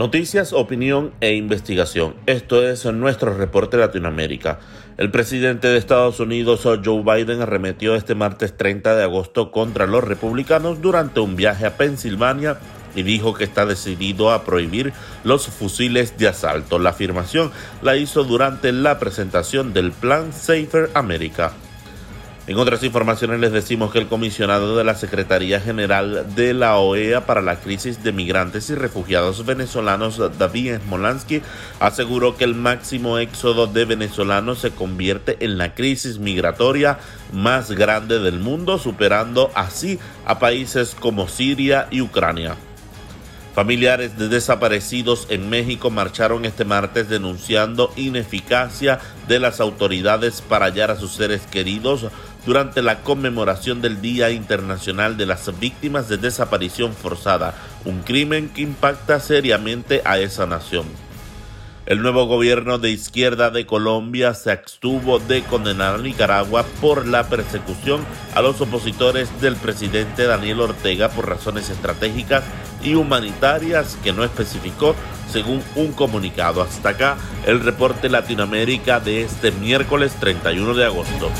Noticias, opinión e investigación. Esto es nuestro reporte Latinoamérica. El presidente de Estados Unidos, Joe Biden, arremetió este martes 30 de agosto contra los republicanos durante un viaje a Pensilvania y dijo que está decidido a prohibir los fusiles de asalto. La afirmación la hizo durante la presentación del plan Safer America. En otras informaciones les decimos que el comisionado de la Secretaría General de la OEA para la crisis de migrantes y refugiados venezolanos, David Smolansky, aseguró que el máximo éxodo de venezolanos se convierte en la crisis migratoria más grande del mundo, superando así a países como Siria y Ucrania. Familiares de desaparecidos en México marcharon este martes denunciando ineficacia de las autoridades para hallar a sus seres queridos durante la conmemoración del Día Internacional de las Víctimas de Desaparición Forzada, un crimen que impacta seriamente a esa nación. El nuevo gobierno de izquierda de Colombia se abstuvo de condenar a Nicaragua por la persecución a los opositores del presidente Daniel Ortega por razones estratégicas y humanitarias que no especificó según un comunicado. Hasta acá el reporte Latinoamérica de este miércoles 31 de agosto.